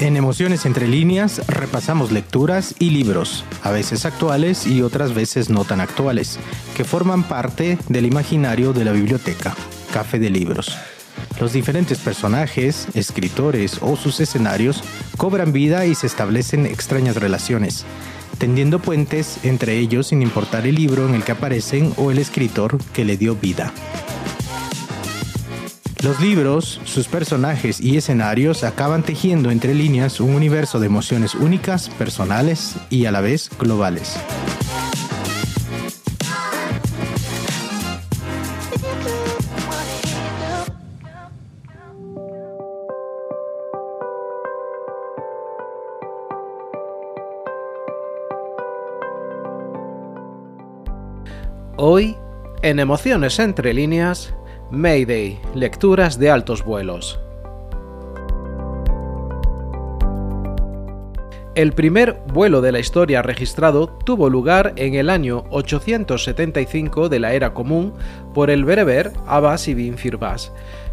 En Emociones entre líneas repasamos lecturas y libros, a veces actuales y otras veces no tan actuales, que forman parte del imaginario de la biblioteca, Café de Libros. Los diferentes personajes, escritores o sus escenarios cobran vida y se establecen extrañas relaciones, tendiendo puentes entre ellos sin importar el libro en el que aparecen o el escritor que le dio vida. Los libros, sus personajes y escenarios acaban tejiendo entre líneas un universo de emociones únicas, personales y a la vez globales. En Emociones entre líneas, Mayday, lecturas de altos vuelos. El primer vuelo de la historia registrado tuvo lugar en el año 875 de la era común por el bereber Abbas ibn Firbas,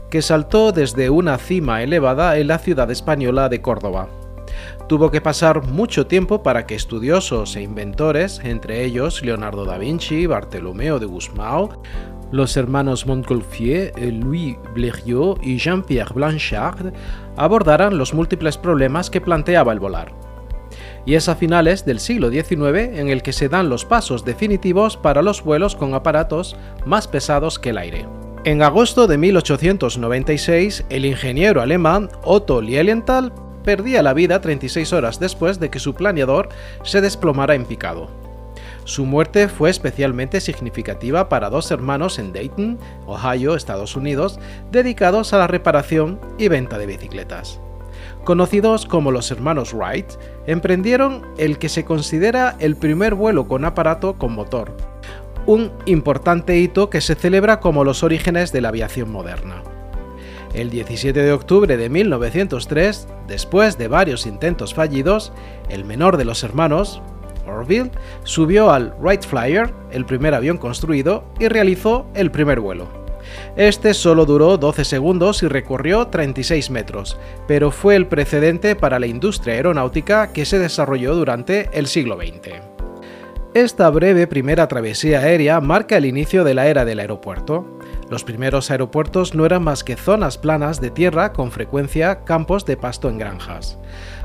que saltó desde una cima elevada en la ciudad española de Córdoba. Tuvo que pasar mucho tiempo para que estudiosos e inventores, entre ellos Leonardo da Vinci, Bartolomeo de Guzmán, los hermanos Montgolfier, Louis Blériot y Jean-Pierre Blanchard abordaran los múltiples problemas que planteaba el volar. Y es a finales del siglo XIX en el que se dan los pasos definitivos para los vuelos con aparatos más pesados que el aire. En agosto de 1896, el ingeniero alemán Otto Lilienthal perdía la vida 36 horas después de que su planeador se desplomara en picado. Su muerte fue especialmente significativa para dos hermanos en Dayton, Ohio, Estados Unidos, dedicados a la reparación y venta de bicicletas. Conocidos como los hermanos Wright, emprendieron el que se considera el primer vuelo con aparato con motor, un importante hito que se celebra como los orígenes de la aviación moderna. El 17 de octubre de 1903, después de varios intentos fallidos, el menor de los hermanos, Orville, subió al Wright Flyer, el primer avión construido, y realizó el primer vuelo. Este solo duró 12 segundos y recorrió 36 metros, pero fue el precedente para la industria aeronáutica que se desarrolló durante el siglo XX. Esta breve primera travesía aérea marca el inicio de la era del aeropuerto. Los primeros aeropuertos no eran más que zonas planas de tierra con frecuencia campos de pasto en granjas.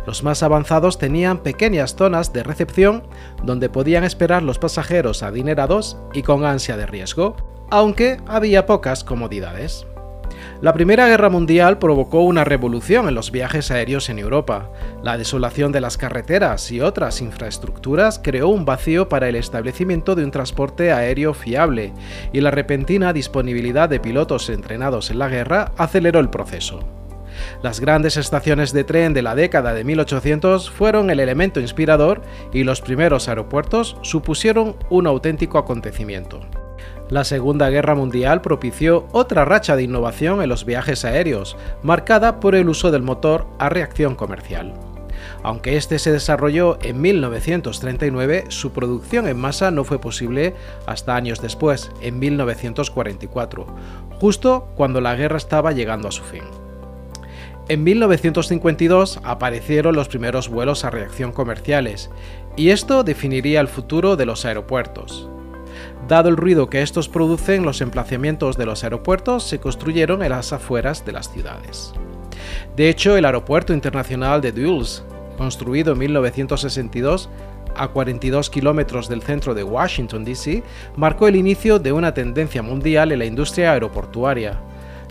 Los más avanzados tenían pequeñas zonas de recepción donde podían esperar los pasajeros adinerados y con ansia de riesgo, aunque había pocas comodidades. La Primera Guerra Mundial provocó una revolución en los viajes aéreos en Europa. La desolación de las carreteras y otras infraestructuras creó un vacío para el establecimiento de un transporte aéreo fiable, y la repentina disponibilidad de pilotos entrenados en la guerra aceleró el proceso. Las grandes estaciones de tren de la década de 1800 fueron el elemento inspirador y los primeros aeropuertos supusieron un auténtico acontecimiento. La Segunda Guerra Mundial propició otra racha de innovación en los viajes aéreos, marcada por el uso del motor a reacción comercial. Aunque este se desarrolló en 1939, su producción en masa no fue posible hasta años después, en 1944, justo cuando la guerra estaba llegando a su fin. En 1952 aparecieron los primeros vuelos a reacción comerciales, y esto definiría el futuro de los aeropuertos. Dado el ruido que estos producen, los emplazamientos de los aeropuertos se construyeron en las afueras de las ciudades. De hecho, el Aeropuerto Internacional de Dulles, construido en 1962, a 42 kilómetros del centro de Washington, D.C., marcó el inicio de una tendencia mundial en la industria aeroportuaria,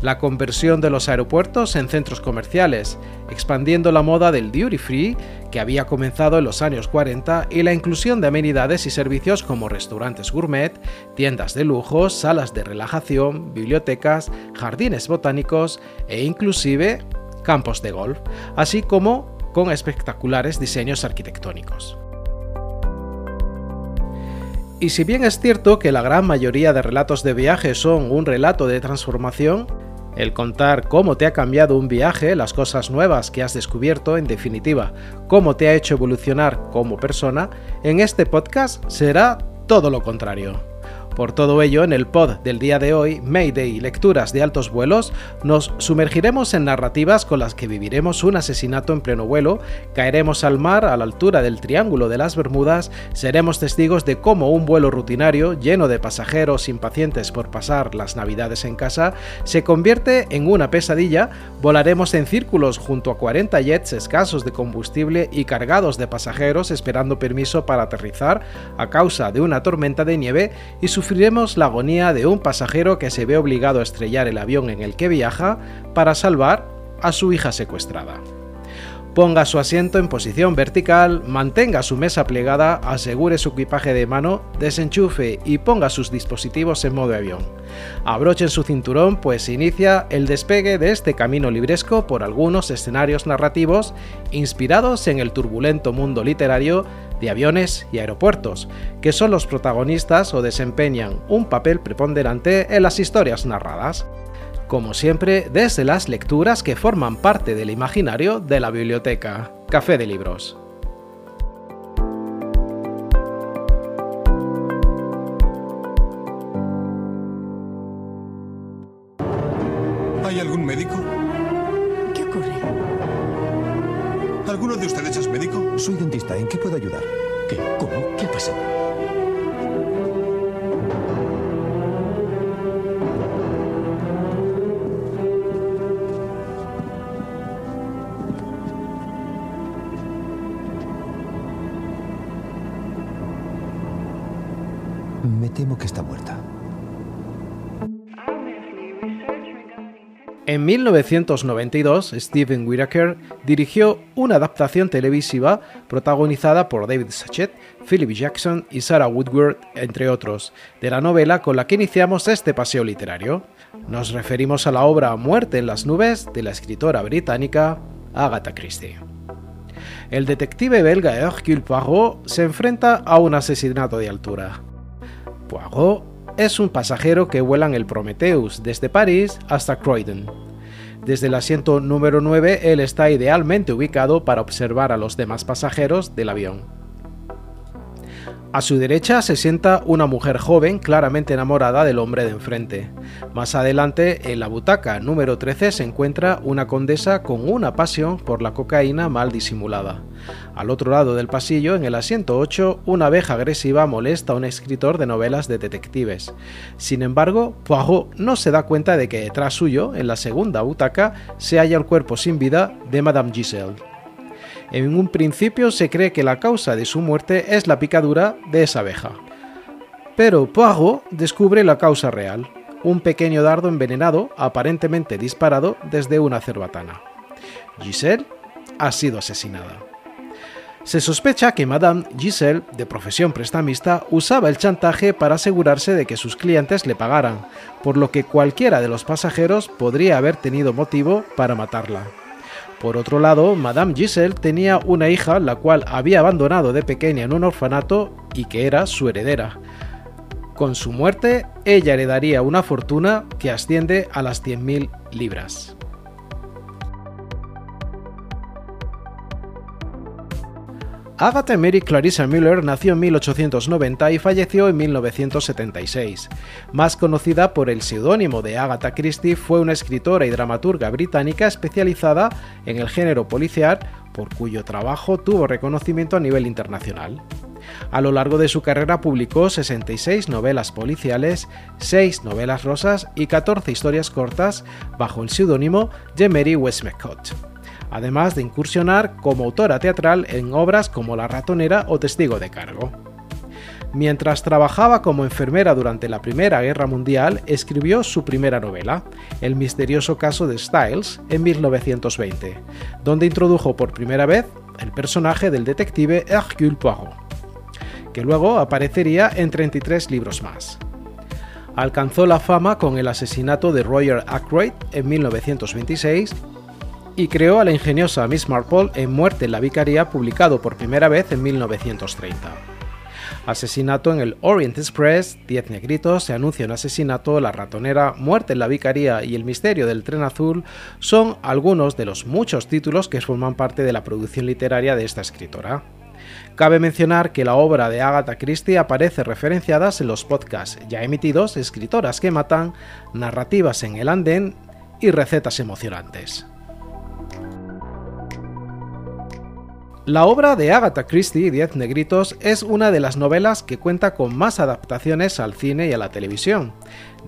la conversión de los aeropuertos en centros comerciales, expandiendo la moda del duty free que había comenzado en los años 40 y la inclusión de amenidades y servicios como restaurantes gourmet, tiendas de lujo, salas de relajación, bibliotecas, jardines botánicos e inclusive campos de golf, así como con espectaculares diseños arquitectónicos. Y si bien es cierto que la gran mayoría de relatos de viaje son un relato de transformación, el contar cómo te ha cambiado un viaje, las cosas nuevas que has descubierto, en definitiva, cómo te ha hecho evolucionar como persona, en este podcast será todo lo contrario. Por todo ello, en el pod del día de hoy, Mayday Lecturas de Altos Vuelos, nos sumergiremos en narrativas con las que viviremos un asesinato en pleno vuelo, caeremos al mar a la altura del Triángulo de las Bermudas, seremos testigos de cómo un vuelo rutinario, lleno de pasajeros impacientes por pasar las navidades en casa, se convierte en una pesadilla, volaremos en círculos junto a 40 jets escasos de combustible y cargados de pasajeros esperando permiso para aterrizar a causa de una tormenta de nieve y sufriremos la agonía de un pasajero que se ve obligado a estrellar el avión en el que viaja para salvar a su hija secuestrada. Ponga su asiento en posición vertical, mantenga su mesa plegada, asegure su equipaje de mano, desenchufe y ponga sus dispositivos en modo avión. Abrochen su cinturón, pues inicia el despegue de este camino libresco por algunos escenarios narrativos inspirados en el turbulento mundo literario de aviones y aeropuertos, que son los protagonistas o desempeñan un papel preponderante en las historias narradas como siempre desde las lecturas que forman parte del imaginario de la biblioteca. Café de Libros. ¿Hay algún médico? ¿Alguno de ustedes es médico? Soy dentista. ¿En qué puedo ayudar? ¿Qué? ¿Cómo? ¿Qué ha 1992, Steven Whittaker dirigió una adaptación televisiva protagonizada por David Sachet, Philip Jackson y Sarah Woodward, entre otros, de la novela con la que iniciamos este paseo literario. Nos referimos a la obra Muerte en las nubes de la escritora británica Agatha Christie. El detective belga Hercule Poirot se enfrenta a un asesinato de altura. Poirot es un pasajero que vuela en el Prometheus desde París hasta Croydon. Desde el asiento número 9 él está idealmente ubicado para observar a los demás pasajeros del avión. A su derecha se sienta una mujer joven claramente enamorada del hombre de enfrente. Más adelante, en la butaca número 13 se encuentra una condesa con una pasión por la cocaína mal disimulada. Al otro lado del pasillo, en el asiento 8, una abeja agresiva molesta a un escritor de novelas de detectives. Sin embargo, Poirot no se da cuenta de que detrás suyo, en la segunda butaca, se halla el cuerpo sin vida de Madame Giselle. En un principio se cree que la causa de su muerte es la picadura de esa abeja. Pero Poirot descubre la causa real, un pequeño dardo envenenado aparentemente disparado desde una cerbatana. Giselle ha sido asesinada. Se sospecha que Madame Giselle, de profesión prestamista, usaba el chantaje para asegurarse de que sus clientes le pagaran, por lo que cualquiera de los pasajeros podría haber tenido motivo para matarla. Por otro lado, Madame Giselle tenía una hija la cual había abandonado de pequeña en un orfanato y que era su heredera. Con su muerte, ella heredaría una fortuna que asciende a las 100.000 libras. Agatha Mary Clarissa Miller nació en 1890 y falleció en 1976. Más conocida por el seudónimo de Agatha Christie, fue una escritora y dramaturga británica especializada en el género policial, por cuyo trabajo tuvo reconocimiento a nivel internacional. A lo largo de su carrera publicó 66 novelas policiales, 6 novelas rosas y 14 historias cortas bajo el seudónimo de Mary Westmacott además de incursionar como autora teatral en obras como La ratonera o Testigo de cargo. Mientras trabajaba como enfermera durante la Primera Guerra Mundial, escribió su primera novela, El misterioso caso de Styles, en 1920, donde introdujo por primera vez el personaje del detective Hercule Poirot, que luego aparecería en 33 libros más. Alcanzó la fama con el asesinato de Roger Ackroyd en 1926 y creó a la ingeniosa Miss Marple en Muerte en la Vicaría, publicado por primera vez en 1930. Asesinato en el Orient Express, Diez Negritos, se anuncia un asesinato, La Ratonera, Muerte en la Vicaría y El Misterio del Tren Azul son algunos de los muchos títulos que forman parte de la producción literaria de esta escritora. Cabe mencionar que la obra de Agatha Christie aparece referenciada en los podcasts ya emitidos Escritoras que matan, Narrativas en el andén y Recetas emocionantes. La obra de Agatha Christie, Diez Negritos, es una de las novelas que cuenta con más adaptaciones al cine y a la televisión.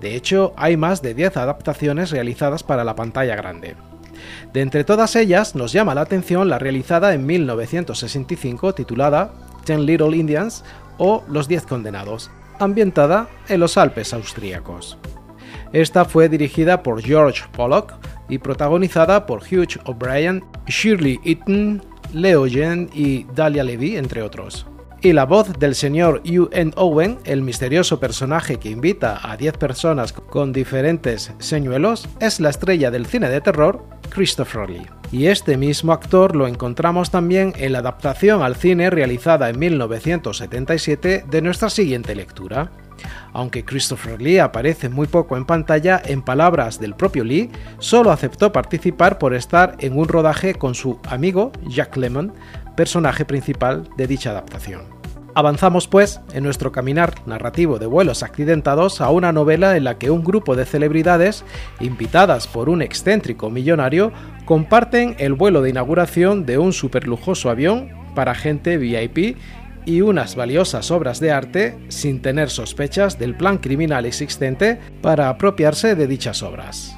De hecho, hay más de 10 adaptaciones realizadas para la pantalla grande. De entre todas ellas, nos llama la atención la realizada en 1965 titulada Ten Little Indians o Los Diez Condenados, ambientada en los Alpes austríacos. Esta fue dirigida por George Pollock y protagonizada por Hugh O'Brien, Shirley Eaton, Leo Yen y Dahlia Levy, entre otros. Y la voz del señor N. Owen, el misterioso personaje que invita a 10 personas con diferentes señuelos, es la estrella del cine de terror, Christopher Lee. Y este mismo actor lo encontramos también en la adaptación al cine realizada en 1977 de nuestra siguiente lectura. Aunque Christopher Lee aparece muy poco en pantalla, en palabras del propio Lee, solo aceptó participar por estar en un rodaje con su amigo Jack Lemmon, personaje principal de dicha adaptación. Avanzamos pues en nuestro caminar narrativo de vuelos accidentados a una novela en la que un grupo de celebridades, invitadas por un excéntrico millonario, comparten el vuelo de inauguración de un superlujoso avión para gente VIP y unas valiosas obras de arte sin tener sospechas del plan criminal existente para apropiarse de dichas obras.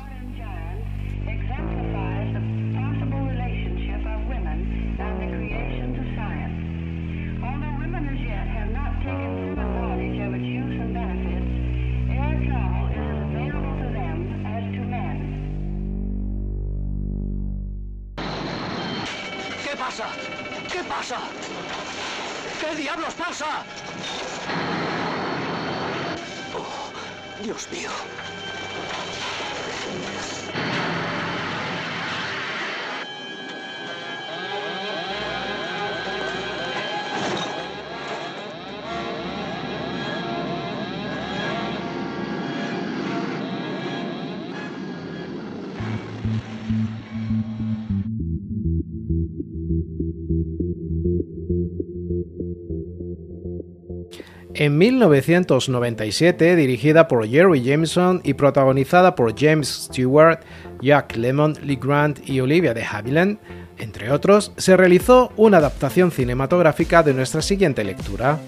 En 1997, dirigida por Jerry Jameson y protagonizada por James Stewart, Jack Lemmon, Lee Grant y Olivia de Havilland, entre otros, se realizó una adaptación cinematográfica de nuestra siguiente lectura.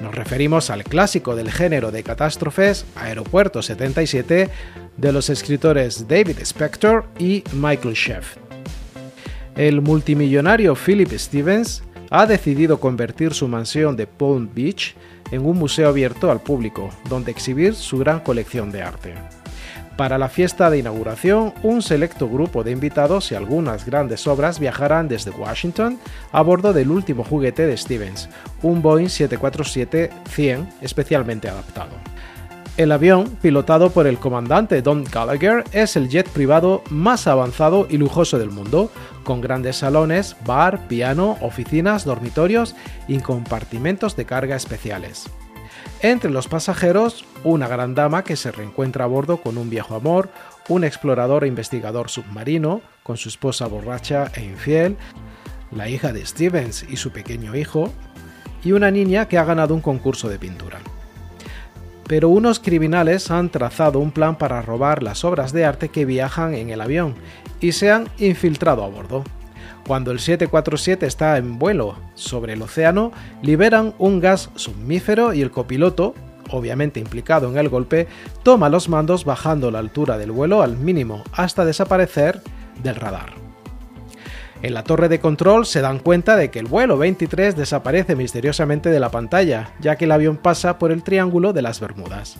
Nos referimos al clásico del género de catástrofes, Aeropuerto 77, de los escritores David Spector y Michael Sheff. El multimillonario Philip Stevens ha decidido convertir su mansión de Palm Beach en un museo abierto al público, donde exhibir su gran colección de arte. Para la fiesta de inauguración, un selecto grupo de invitados y algunas grandes obras viajarán desde Washington a bordo del último juguete de Stevens, un Boeing 747-100 especialmente adaptado. El avión, pilotado por el comandante Don Gallagher, es el jet privado más avanzado y lujoso del mundo, con grandes salones, bar, piano, oficinas, dormitorios y compartimentos de carga especiales. Entre los pasajeros, una gran dama que se reencuentra a bordo con un viejo amor, un explorador e investigador submarino con su esposa borracha e infiel, la hija de Stevens y su pequeño hijo, y una niña que ha ganado un concurso de pintura. Pero unos criminales han trazado un plan para robar las obras de arte que viajan en el avión y se han infiltrado a bordo. Cuando el 747 está en vuelo sobre el océano, liberan un gas somnífero y el copiloto, obviamente implicado en el golpe, toma los mandos bajando la altura del vuelo al mínimo hasta desaparecer del radar. En la torre de control se dan cuenta de que el vuelo 23 desaparece misteriosamente de la pantalla, ya que el avión pasa por el Triángulo de las Bermudas.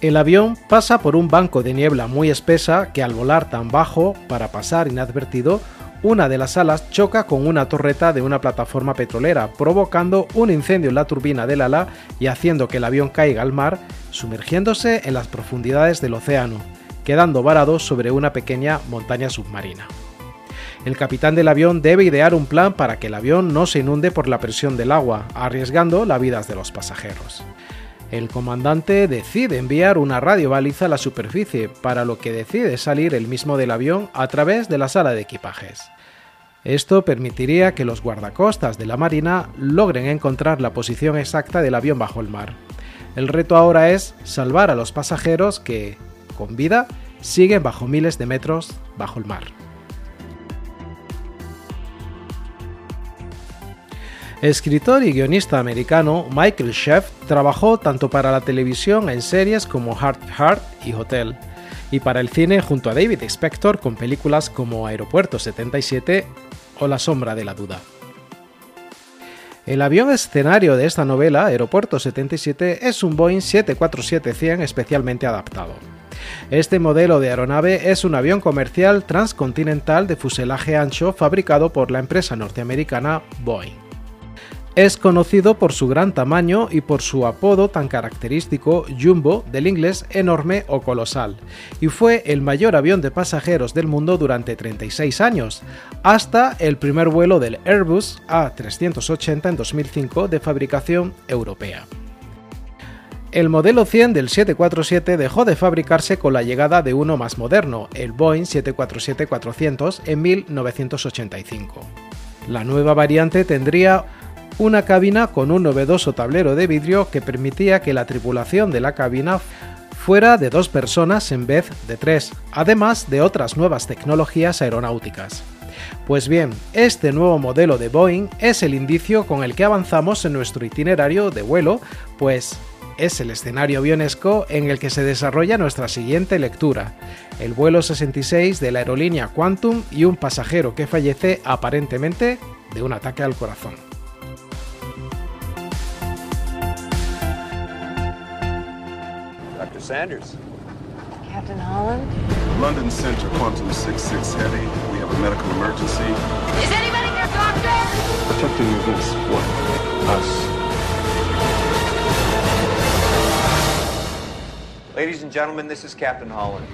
El avión pasa por un banco de niebla muy espesa que al volar tan bajo para pasar inadvertido, una de las alas choca con una torreta de una plataforma petrolera, provocando un incendio en la turbina del ala y haciendo que el avión caiga al mar, sumergiéndose en las profundidades del océano, quedando varado sobre una pequeña montaña submarina. El capitán del avión debe idear un plan para que el avión no se inunde por la presión del agua, arriesgando la vida de los pasajeros. El comandante decide enviar una radio baliza a la superficie, para lo que decide salir el mismo del avión a través de la sala de equipajes. Esto permitiría que los guardacostas de la Marina logren encontrar la posición exacta del avión bajo el mar. El reto ahora es salvar a los pasajeros que, con vida, siguen bajo miles de metros bajo el mar. Escritor y guionista americano Michael Sheff trabajó tanto para la televisión en series como Heart Heart y Hotel, y para el cine junto a David Spector con películas como Aeropuerto 77 o La sombra de la duda. El avión escenario de esta novela, Aeropuerto 77, es un Boeing 747-100 especialmente adaptado. Este modelo de aeronave es un avión comercial transcontinental de fuselaje ancho fabricado por la empresa norteamericana Boeing. Es conocido por su gran tamaño y por su apodo tan característico Jumbo del inglés enorme o colosal, y fue el mayor avión de pasajeros del mundo durante 36 años, hasta el primer vuelo del Airbus A380 en 2005 de fabricación europea. El modelo 100 del 747 dejó de fabricarse con la llegada de uno más moderno, el Boeing 747-400, en 1985. La nueva variante tendría una cabina con un novedoso tablero de vidrio que permitía que la tripulación de la cabina fuera de dos personas en vez de tres, además de otras nuevas tecnologías aeronáuticas. Pues bien, este nuevo modelo de Boeing es el indicio con el que avanzamos en nuestro itinerario de vuelo, pues es el escenario avionesco en el que se desarrolla nuestra siguiente lectura, el vuelo 66 de la aerolínea Quantum y un pasajero que fallece aparentemente de un ataque al corazón. Sanders. Captain Holland? London Center, Quantum 66 Heavy. We have a medical emergency. Is anybody here, Doctor? Protecting against what? Us. Ladies and gentlemen, this is Captain Holland.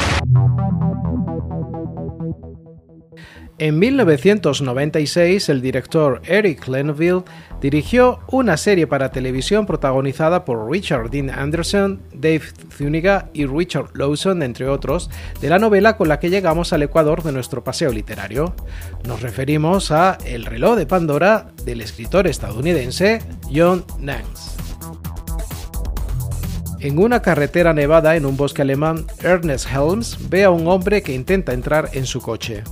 En 1996, el director Eric Lenville dirigió una serie para televisión protagonizada por Richard Dean Anderson, Dave Zuniga y Richard Lawson, entre otros, de la novela con la que llegamos al Ecuador de nuestro paseo literario. Nos referimos a El reloj de Pandora del escritor estadounidense John Nance. En una carretera nevada en un bosque alemán, Ernest Helms ve a un hombre que intenta entrar en su coche.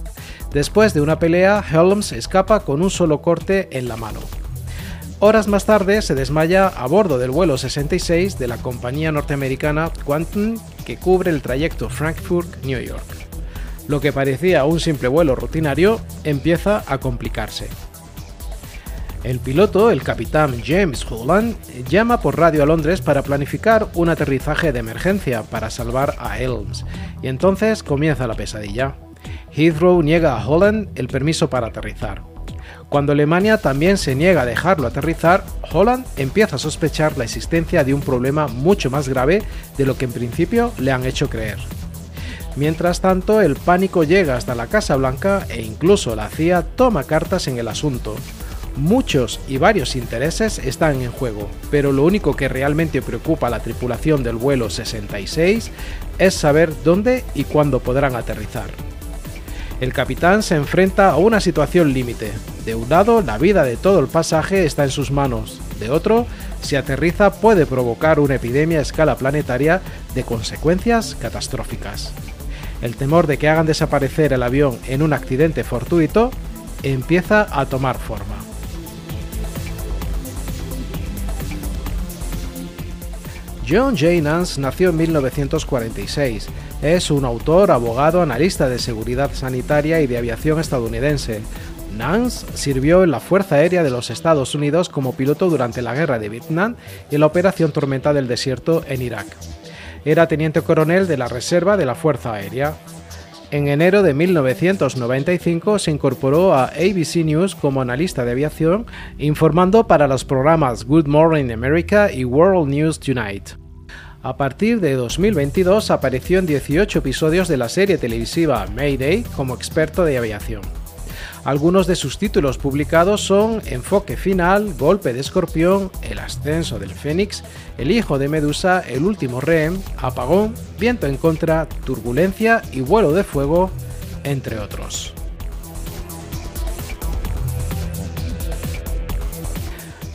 Después de una pelea, Helms escapa con un solo corte en la mano. Horas más tarde se desmaya a bordo del vuelo 66 de la compañía norteamericana Quantum que cubre el trayecto Frankfurt-New York. Lo que parecía un simple vuelo rutinario empieza a complicarse. El piloto, el capitán James Holland, llama por radio a Londres para planificar un aterrizaje de emergencia para salvar a Helms, y entonces comienza la pesadilla. Heathrow niega a Holland el permiso para aterrizar. Cuando Alemania también se niega a dejarlo aterrizar, Holland empieza a sospechar la existencia de un problema mucho más grave de lo que en principio le han hecho creer. Mientras tanto, el pánico llega hasta la Casa Blanca e incluso la CIA toma cartas en el asunto. Muchos y varios intereses están en juego, pero lo único que realmente preocupa a la tripulación del vuelo 66 es saber dónde y cuándo podrán aterrizar. El capitán se enfrenta a una situación límite. De un lado, la vida de todo el pasaje está en sus manos. De otro, si aterriza puede provocar una epidemia a escala planetaria de consecuencias catastróficas. El temor de que hagan desaparecer el avión en un accidente fortuito empieza a tomar forma. John J. Nance nació en 1946 es un autor, abogado, analista de seguridad sanitaria y de aviación estadounidense. Nance sirvió en la Fuerza Aérea de los Estados Unidos como piloto durante la Guerra de Vietnam y la Operación Tormenta del Desierto en Irak. Era teniente coronel de la Reserva de la Fuerza Aérea. En enero de 1995 se incorporó a ABC News como analista de aviación, informando para los programas Good Morning America y World News Tonight. A partir de 2022 apareció en 18 episodios de la serie televisiva Mayday como experto de aviación. Algunos de sus títulos publicados son Enfoque Final, Golpe de Escorpión, El Ascenso del Fénix, El Hijo de Medusa, El Último Rehén, Apagón, Viento en Contra, Turbulencia y Vuelo de Fuego, entre otros.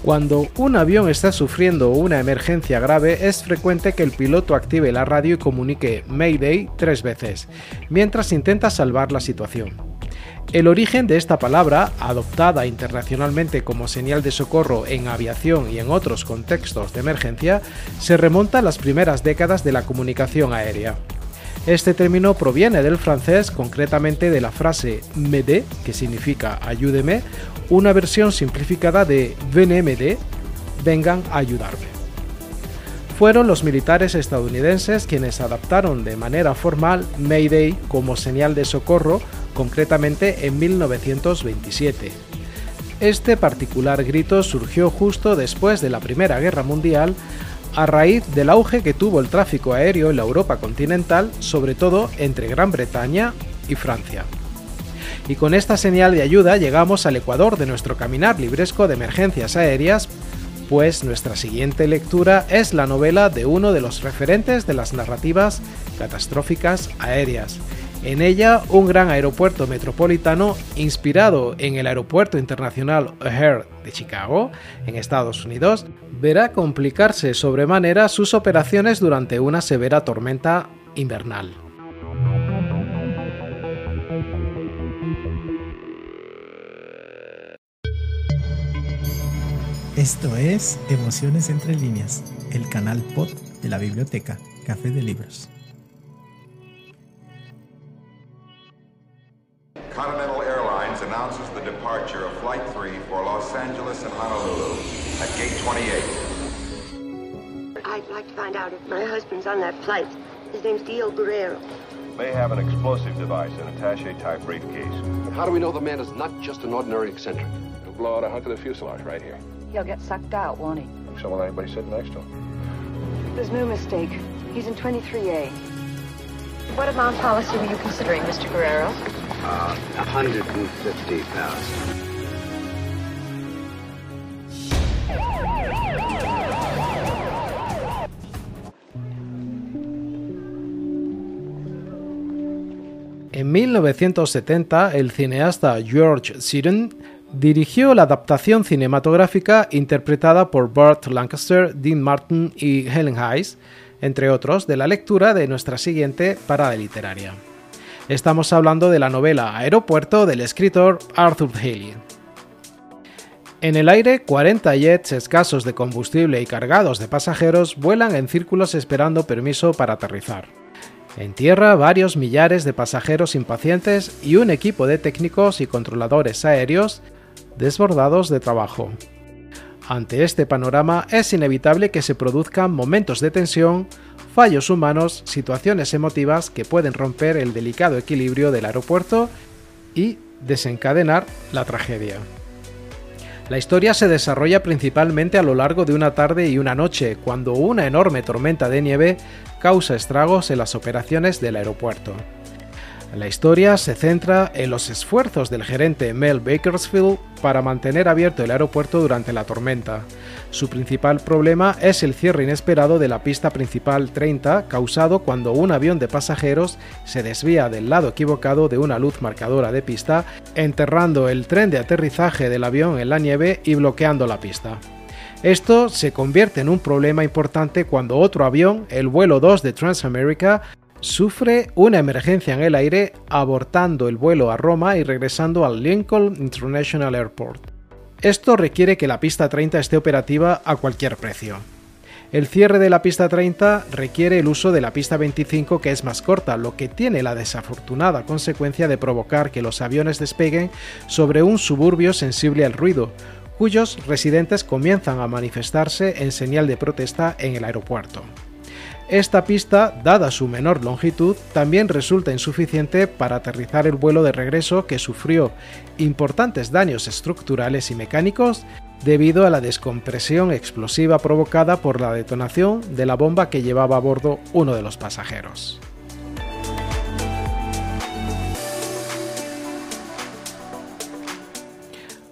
Cuando un avión está sufriendo una emergencia grave, es frecuente que el piloto active la radio y comunique Mayday tres veces, mientras intenta salvar la situación. El origen de esta palabra, adoptada internacionalmente como señal de socorro en aviación y en otros contextos de emergencia, se remonta a las primeras décadas de la comunicación aérea. Este término proviene del francés, concretamente de la frase m'aider, que significa ayúdeme, una versión simplificada de venez vengan a ayudarme. Fueron los militares estadounidenses quienes adaptaron de manera formal Mayday como señal de socorro, concretamente en 1927. Este particular grito surgió justo después de la Primera Guerra Mundial a raíz del auge que tuvo el tráfico aéreo en la Europa continental, sobre todo entre Gran Bretaña y Francia. Y con esta señal de ayuda llegamos al ecuador de nuestro caminar libresco de emergencias aéreas, pues nuestra siguiente lectura es la novela de uno de los referentes de las narrativas catastróficas aéreas, en ella, un gran aeropuerto metropolitano inspirado en el Aeropuerto Internacional O'Hare de Chicago, en Estados Unidos, verá complicarse sobremanera sus operaciones durante una severa tormenta invernal. Esto es Emociones entre líneas, el canal pod de la biblioteca Café de. Continental Airlines announces the departure of Flight 3 for Los Angeles and Honolulu at Gate 28. I'd like to find out if my husband's on that flight. His name's Dio Guerrero. May have an explosive device in a attache-type briefcase. But how do we know the man is not just an ordinary eccentric? He'll blow out a hunk of the fuselage right here. He'll get sucked out, won't he? So will anybody sitting next to him. There's no mistake. He's in 23A. What amount policy were you considering, Mr. Guerrero? Uh, 150,000. En 1970, el cineasta George Seaton dirigió la adaptación cinematográfica interpretada por Burt Lancaster, Dean Martin y Helen Hayes, entre otros, de la lectura de nuestra siguiente parada literaria. Estamos hablando de la novela Aeropuerto del escritor Arthur Haley. En el aire, 40 jets escasos de combustible y cargados de pasajeros vuelan en círculos esperando permiso para aterrizar. En tierra, varios millares de pasajeros impacientes y un equipo de técnicos y controladores aéreos desbordados de trabajo. Ante este panorama es inevitable que se produzcan momentos de tensión, fallos humanos, situaciones emotivas que pueden romper el delicado equilibrio del aeropuerto y desencadenar la tragedia. La historia se desarrolla principalmente a lo largo de una tarde y una noche, cuando una enorme tormenta de nieve causa estragos en las operaciones del aeropuerto. La historia se centra en los esfuerzos del gerente Mel Bakersfield para mantener abierto el aeropuerto durante la tormenta. Su principal problema es el cierre inesperado de la pista principal 30 causado cuando un avión de pasajeros se desvía del lado equivocado de una luz marcadora de pista, enterrando el tren de aterrizaje del avión en la nieve y bloqueando la pista. Esto se convierte en un problema importante cuando otro avión, el vuelo 2 de Transamerica, sufre una emergencia en el aire abortando el vuelo a Roma y regresando al Lincoln International Airport. Esto requiere que la pista 30 esté operativa a cualquier precio. El cierre de la pista 30 requiere el uso de la pista 25 que es más corta, lo que tiene la desafortunada consecuencia de provocar que los aviones despeguen sobre un suburbio sensible al ruido, cuyos residentes comienzan a manifestarse en señal de protesta en el aeropuerto. Esta pista, dada su menor longitud, también resulta insuficiente para aterrizar el vuelo de regreso que sufrió importantes daños estructurales y mecánicos debido a la descompresión explosiva provocada por la detonación de la bomba que llevaba a bordo uno de los pasajeros.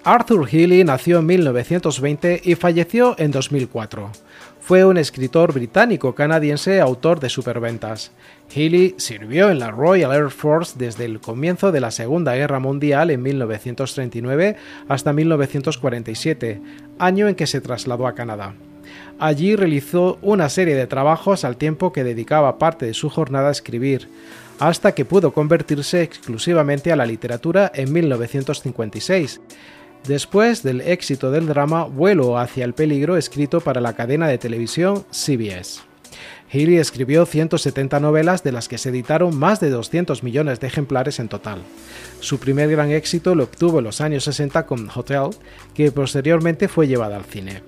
Arthur Healy nació en 1920 y falleció en 2004 fue un escritor británico-canadiense autor de superventas. Healy sirvió en la Royal Air Force desde el comienzo de la Segunda Guerra Mundial en 1939 hasta 1947, año en que se trasladó a Canadá. Allí realizó una serie de trabajos al tiempo que dedicaba parte de su jornada a escribir, hasta que pudo convertirse exclusivamente a la literatura en 1956 después del éxito del drama Vuelo hacia el peligro escrito para la cadena de televisión CBS. Healy escribió 170 novelas de las que se editaron más de 200 millones de ejemplares en total. Su primer gran éxito lo obtuvo en los años 60 con Hotel, que posteriormente fue llevada al cine.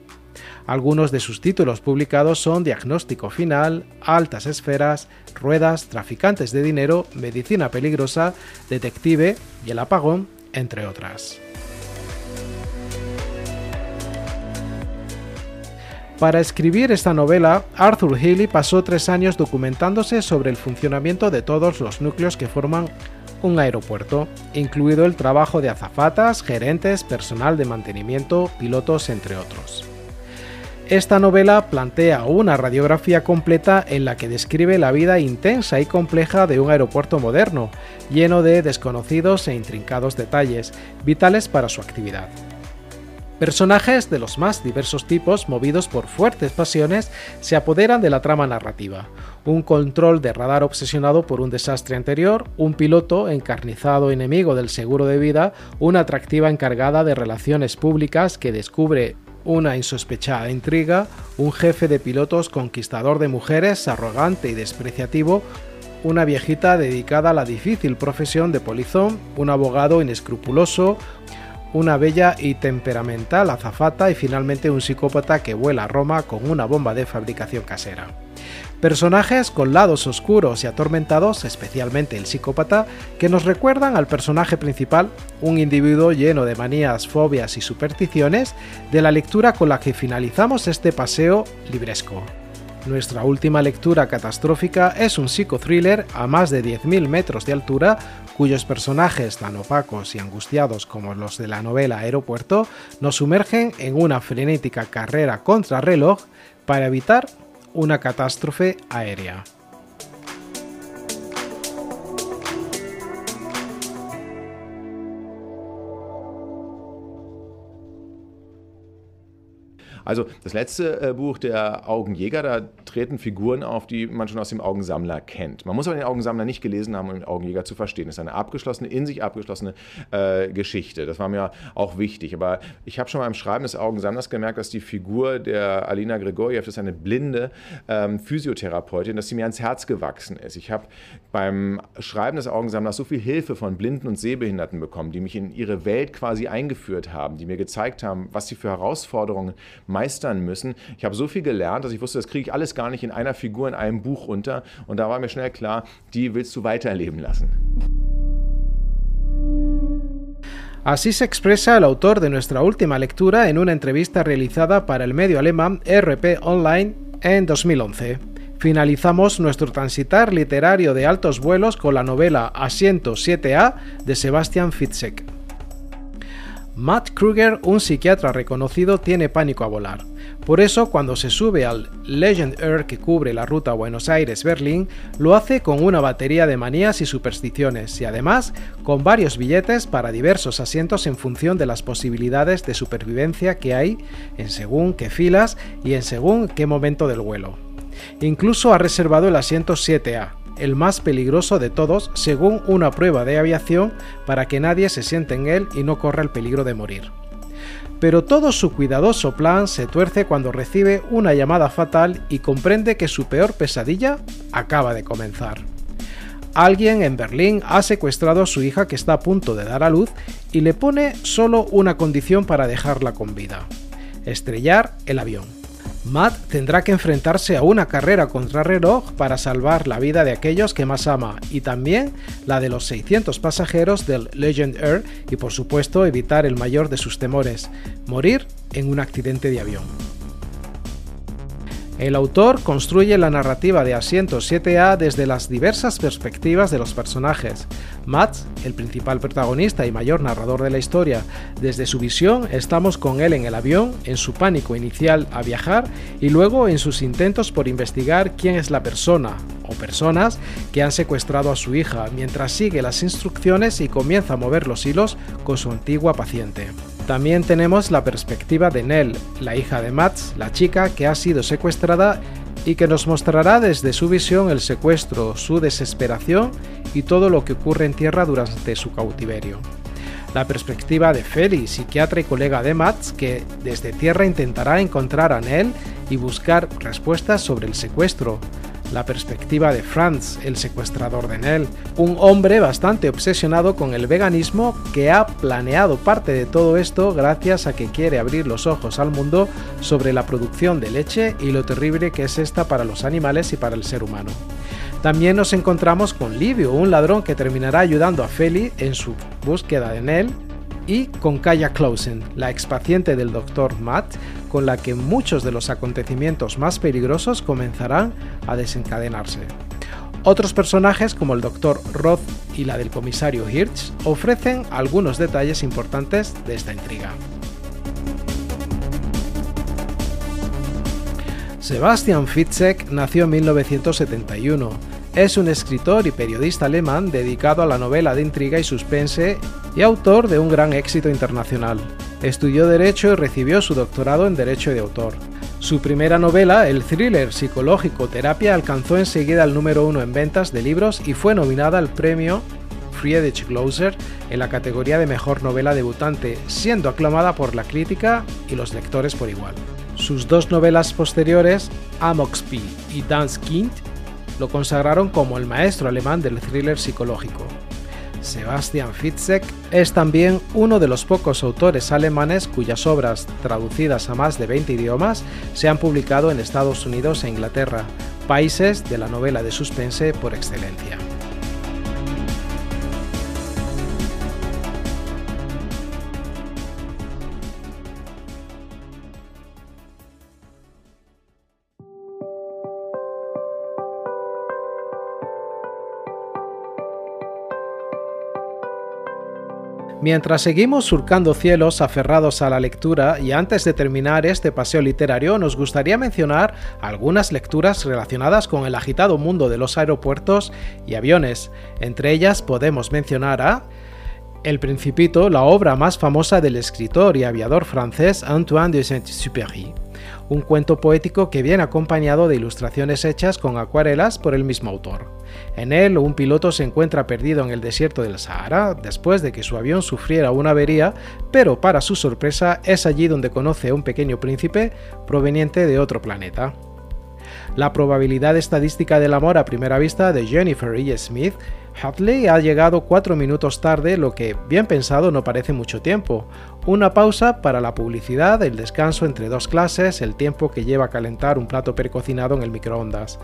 Algunos de sus títulos publicados son Diagnóstico Final, Altas Esferas, Ruedas, Traficantes de Dinero, Medicina Peligrosa, Detective y El Apagón, entre otras. Para escribir esta novela, Arthur Healy pasó tres años documentándose sobre el funcionamiento de todos los núcleos que forman un aeropuerto, incluido el trabajo de azafatas, gerentes, personal de mantenimiento, pilotos, entre otros. Esta novela plantea una radiografía completa en la que describe la vida intensa y compleja de un aeropuerto moderno, lleno de desconocidos e intrincados detalles, vitales para su actividad. Personajes de los más diversos tipos, movidos por fuertes pasiones, se apoderan de la trama narrativa. Un control de radar obsesionado por un desastre anterior, un piloto encarnizado enemigo del seguro de vida, una atractiva encargada de relaciones públicas que descubre una insospechada intriga, un jefe de pilotos conquistador de mujeres, arrogante y despreciativo, una viejita dedicada a la difícil profesión de polizón, un abogado inescrupuloso, una bella y temperamental azafata y finalmente un psicópata que vuela a Roma con una bomba de fabricación casera. Personajes con lados oscuros y atormentados, especialmente el psicópata, que nos recuerdan al personaje principal, un individuo lleno de manías, fobias y supersticiones, de la lectura con la que finalizamos este paseo libresco. Nuestra última lectura catastrófica es un psicothriller a más de 10.000 metros de altura cuyos personajes tan opacos y angustiados como los de la novela Aeropuerto nos sumergen en una frenética carrera contra reloj para evitar una catástrofe aérea. Also das letzte äh, Buch, der Augenjäger, da treten Figuren auf, die man schon aus dem Augensammler kennt. Man muss aber den Augensammler nicht gelesen haben, um den Augenjäger zu verstehen. Das ist eine abgeschlossene, in sich abgeschlossene äh, Geschichte. Das war mir auch wichtig. Aber ich habe schon beim Schreiben des Augensammlers gemerkt, dass die Figur der Alina Grigoriev, das ist eine blinde ähm, Physiotherapeutin, dass sie mir ans Herz gewachsen ist. Ich habe beim Schreiben des Augensammlers so viel Hilfe von Blinden und Sehbehinderten bekommen, die mich in ihre Welt quasi eingeführt haben, die mir gezeigt haben, was sie für Herausforderungen meistern müssen. Ich habe so viel gelernt, dass ich wusste, das kriege ich alles gar nicht in einer Figur in einem Buch unter. Und da war mir schnell klar, die willst du weiterleben lassen. Así se expresa el autor de nuestra última lectura en una entrevista realizada para el medio alemán RP Online en 2011. Finalizamos nuestro transitar literario de altos vuelos con la novela Asiento 7A de Sebastian Fitzek. Matt Kruger, un psiquiatra reconocido, tiene pánico a volar. Por eso, cuando se sube al Legend Air que cubre la ruta Buenos Aires-Berlín, lo hace con una batería de manías y supersticiones y además con varios billetes para diversos asientos en función de las posibilidades de supervivencia que hay en según qué filas y en según qué momento del vuelo. Incluso ha reservado el asiento 7A, el más peligroso de todos según una prueba de aviación para que nadie se siente en él y no corra el peligro de morir. Pero todo su cuidadoso plan se tuerce cuando recibe una llamada fatal y comprende que su peor pesadilla acaba de comenzar. Alguien en Berlín ha secuestrado a su hija que está a punto de dar a luz y le pone solo una condición para dejarla con vida. Estrellar el avión. Matt tendrá que enfrentarse a una carrera contra reloj para salvar la vida de aquellos que más ama y también la de los 600 pasajeros del Legend Air y por supuesto evitar el mayor de sus temores, morir en un accidente de avión. El autor construye la narrativa de Asiento 7A desde las diversas perspectivas de los personajes. Matt, el principal protagonista y mayor narrador de la historia, desde su visión estamos con él en el avión, en su pánico inicial a viajar y luego en sus intentos por investigar quién es la persona o personas que han secuestrado a su hija, mientras sigue las instrucciones y comienza a mover los hilos con su antigua paciente. También tenemos la perspectiva de Nell, la hija de Mats, la chica que ha sido secuestrada y que nos mostrará desde su visión el secuestro, su desesperación y todo lo que ocurre en tierra durante su cautiverio. La perspectiva de Feli, psiquiatra y colega de Mats, que desde tierra intentará encontrar a Nell y buscar respuestas sobre el secuestro, la perspectiva de Franz, el secuestrador de Nell, un hombre bastante obsesionado con el veganismo que ha planeado parte de todo esto gracias a que quiere abrir los ojos al mundo sobre la producción de leche y lo terrible que es esta para los animales y para el ser humano. También nos encontramos con Livio, un ladrón que terminará ayudando a Feli en su búsqueda de Nell, y con Kaya Clausen, la expaciente del Dr. Matt, con la que muchos de los acontecimientos más peligrosos comenzarán a desencadenarse. Otros personajes como el Dr. Roth y la del comisario Hirsch ofrecen algunos detalles importantes de esta intriga. Sebastian Fitzek nació en 1971. Es un escritor y periodista alemán dedicado a la novela de intriga y suspense y autor de un gran éxito internacional. Estudió Derecho y recibió su doctorado en Derecho de Autor. Su primera novela, el thriller psicológico Terapia, alcanzó enseguida el número uno en ventas de libros y fue nominada al premio Friedrich Glauser en la categoría de Mejor Novela Debutante, siendo aclamada por la crítica y los lectores por igual. Sus dos novelas posteriores, Amoxpi y Das Kind, lo consagraron como el maestro alemán del thriller psicológico. Sebastian Fitzek es también uno de los pocos autores alemanes cuyas obras, traducidas a más de 20 idiomas, se han publicado en Estados Unidos e Inglaterra, países de la novela de suspense por excelencia. Mientras seguimos surcando cielos aferrados a la lectura y antes de terminar este paseo literario nos gustaría mencionar algunas lecturas relacionadas con el agitado mundo de los aeropuertos y aviones. Entre ellas podemos mencionar a El Principito, la obra más famosa del escritor y aviador francés Antoine de Saint-Exupéry un cuento poético que viene acompañado de ilustraciones hechas con acuarelas por el mismo autor. En él, un piloto se encuentra perdido en el desierto del Sahara después de que su avión sufriera una avería, pero para su sorpresa es allí donde conoce a un pequeño príncipe proveniente de otro planeta. La probabilidad estadística del amor a primera vista de Jennifer E. Smith Hadley ha llegado cuatro minutos tarde, lo que, bien pensado, no parece mucho tiempo. Una pausa para la publicidad, el descanso entre dos clases, el tiempo que lleva a calentar un plato precocinado en el microondas.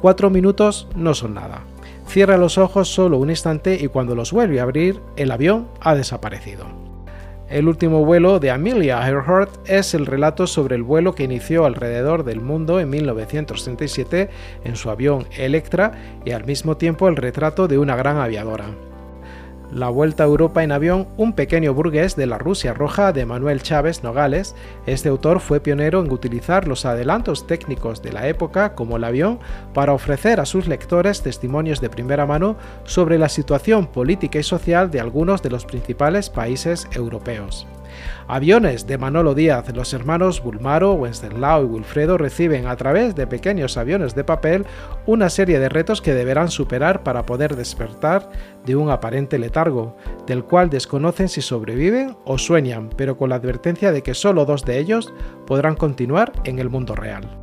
Cuatro minutos no son nada. Cierra los ojos solo un instante y cuando los vuelve a abrir, el avión ha desaparecido. El último vuelo de Amelia Earhart es el relato sobre el vuelo que inició alrededor del mundo en 1937 en su avión Electra y al mismo tiempo el retrato de una gran aviadora. La Vuelta a Europa en avión, un pequeño burgués de la Rusia roja de Manuel Chávez Nogales, este autor fue pionero en utilizar los adelantos técnicos de la época como el avión para ofrecer a sus lectores testimonios de primera mano sobre la situación política y social de algunos de los principales países europeos. Aviones de Manolo Díaz, los hermanos Bulmaro, Wenceslao y Wilfredo reciben a través de pequeños aviones de papel una serie de retos que deberán superar para poder despertar de un aparente letargo, del cual desconocen si sobreviven o sueñan, pero con la advertencia de que solo dos de ellos podrán continuar en el mundo real.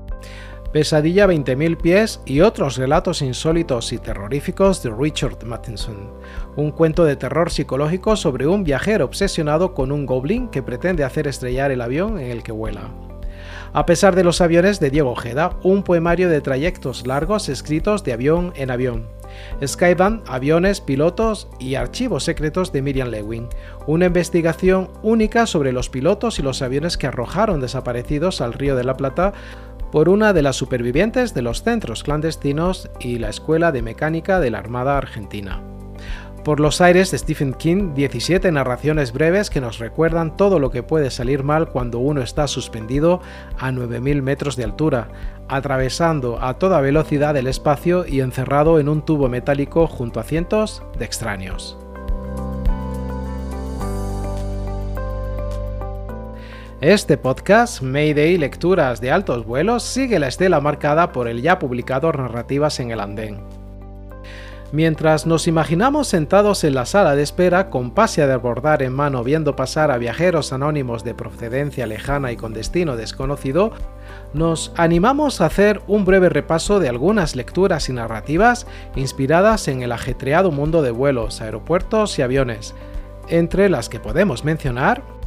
Pesadilla 20.000 pies y otros relatos insólitos y terroríficos de Richard Matheson, un cuento de terror psicológico sobre un viajero obsesionado con un goblin que pretende hacer estrellar el avión en el que vuela. A pesar de los aviones de Diego Ojeda, un poemario de trayectos largos escritos de avión en avión. Skyban, aviones, pilotos y archivos secretos de Miriam Lewin, una investigación única sobre los pilotos y los aviones que arrojaron desaparecidos al Río de la Plata por una de las supervivientes de los centros clandestinos y la Escuela de Mecánica de la Armada Argentina. Por los aires de Stephen King, 17 narraciones breves que nos recuerdan todo lo que puede salir mal cuando uno está suspendido a 9.000 metros de altura, atravesando a toda velocidad el espacio y encerrado en un tubo metálico junto a cientos de extraños. Este podcast, Mayday Lecturas de Altos Vuelos, sigue la estela marcada por el ya publicado Narrativas en el Andén. Mientras nos imaginamos sentados en la sala de espera con pase de abordar en mano viendo pasar a viajeros anónimos de procedencia lejana y con destino desconocido, nos animamos a hacer un breve repaso de algunas lecturas y narrativas inspiradas en el ajetreado mundo de vuelos, aeropuertos y aviones, entre las que podemos mencionar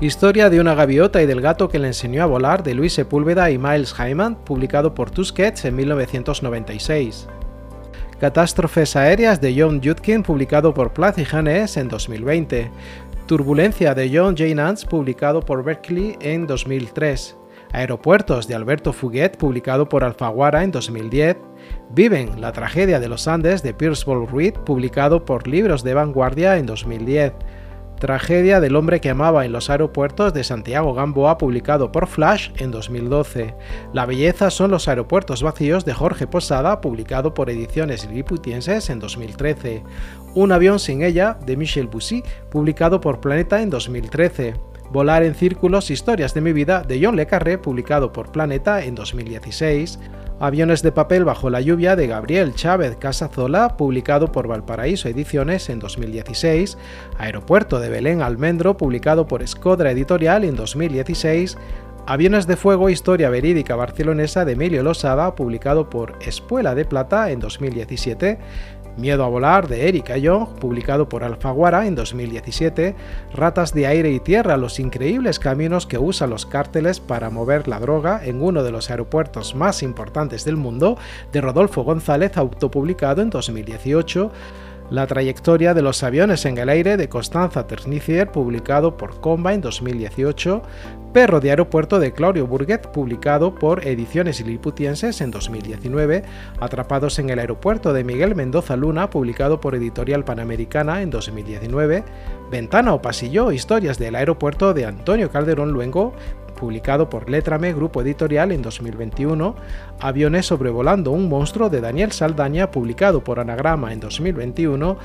Historia de una gaviota y del gato que le enseñó a volar de Luis Sepúlveda y Miles Hyman, publicado por Tusquets en 1996. Catástrofes aéreas de John Judkin, publicado por Plath y Hannes en 2020. Turbulencia de John J. Nance, publicado por Berkeley en 2003. Aeropuertos de Alberto Fuguet, publicado por Alfaguara en 2010. Viven, la tragedia de los Andes de Pierce Ball Reed, publicado por Libros de Vanguardia en 2010. Tragedia del hombre que amaba en los aeropuertos de Santiago Gamboa, publicado por Flash en 2012. La belleza son los aeropuertos vacíos de Jorge Posada, publicado por Ediciones Liputienses en 2013. Un avión sin ella, de Michel Bussy, publicado por Planeta en 2013. Volar en círculos, historias de mi vida, de John Le Carré, publicado por Planeta en 2016. Aviones de papel bajo la lluvia de Gabriel Chávez Casazola, publicado por Valparaíso Ediciones en 2016, Aeropuerto de Belén Almendro, publicado por Escodra Editorial en 2016, Aviones de Fuego, Historia Verídica Barcelonesa de Emilio Losada, publicado por Espuela de Plata en 2017, Miedo a volar de Erika Young, publicado por Alfaguara en 2017, Ratas de aire y tierra, los increíbles caminos que usan los cárteles para mover la droga en uno de los aeropuertos más importantes del mundo, de Rodolfo González, autopublicado en 2018, la trayectoria de los aviones en el aire de Constanza Ternicier, publicado por Comba en 2018, Perro de Aeropuerto de Claudio Burguet, publicado por Ediciones Liliputienses en 2019, Atrapados en el Aeropuerto de Miguel Mendoza Luna, publicado por Editorial Panamericana en 2019, Ventana o Pasillo, Historias del Aeropuerto de Antonio Calderón Luengo, publicado por Letrame Grupo Editorial en 2021, Aviones sobrevolando un monstruo de Daniel Saldaña, publicado por Anagrama en 2021,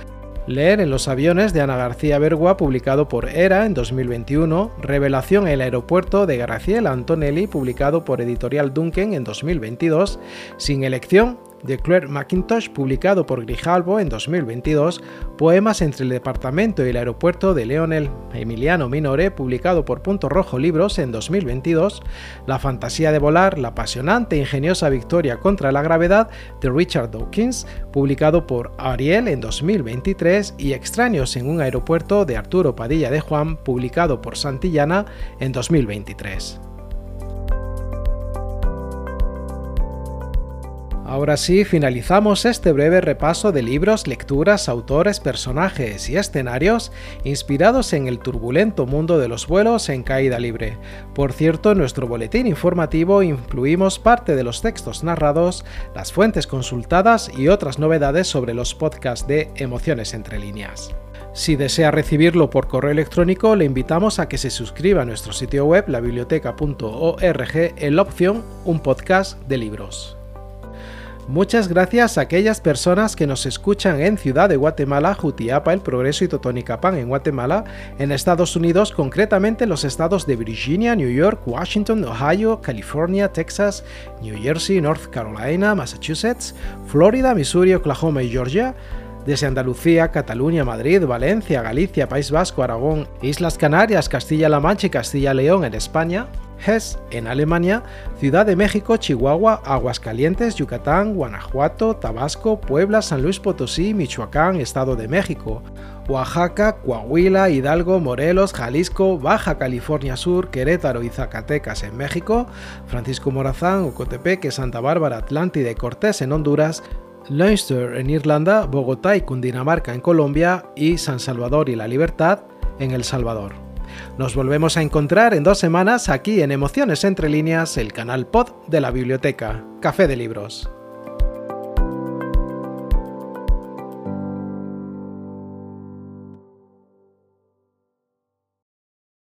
Leer en los aviones de Ana García Bergua, publicado por ERA en 2021, Revelación en el aeropuerto de Graciela Antonelli, publicado por Editorial Duncan en 2022, Sin elección de Claire McIntosh, publicado por Grijalbo en 2022, Poemas entre el departamento y el aeropuerto de Leonel Emiliano Minore, publicado por Punto Rojo Libros en 2022, La fantasía de volar, la apasionante e ingeniosa victoria contra la gravedad de Richard Dawkins, publicado por Ariel en 2023, y Extraños en un aeropuerto de Arturo Padilla de Juan, publicado por Santillana en 2023. Ahora sí, finalizamos este breve repaso de libros, lecturas, autores, personajes y escenarios inspirados en el turbulento mundo de los vuelos en caída libre. Por cierto, en nuestro boletín informativo incluimos parte de los textos narrados, las fuentes consultadas y otras novedades sobre los podcasts de Emociones entre líneas. Si desea recibirlo por correo electrónico, le invitamos a que se suscriba a nuestro sitio web, labiblioteca.org, en la opción Un podcast de libros. Muchas gracias a aquellas personas que nos escuchan en Ciudad de Guatemala, Jutiapa, El Progreso y Totonicapán en Guatemala, en Estados Unidos, concretamente en los estados de Virginia, New York, Washington, Ohio, California, Texas, New Jersey, North Carolina, Massachusetts, Florida, Missouri, Oklahoma y Georgia, desde Andalucía, Cataluña, Madrid, Valencia, Galicia, País Vasco, Aragón, Islas Canarias, Castilla-La Mancha y Castilla-León en España, Hesse en Alemania, Ciudad de México, Chihuahua, Aguascalientes, Yucatán, Guanajuato, Tabasco, Puebla, San Luis Potosí, Michoacán, Estado de México, Oaxaca, Coahuila, Hidalgo, Morelos, Jalisco, Baja California Sur, Querétaro y Zacatecas en México, Francisco Morazán, Ocotepec, Santa Bárbara, Atlántida y Cortés en Honduras, Leinster en Irlanda, Bogotá y Cundinamarca en Colombia y San Salvador y La Libertad en El Salvador. Nos volvemos a encontrar en dos semanas aquí en Emociones entre líneas, el canal pod de la biblioteca. Café de Libros.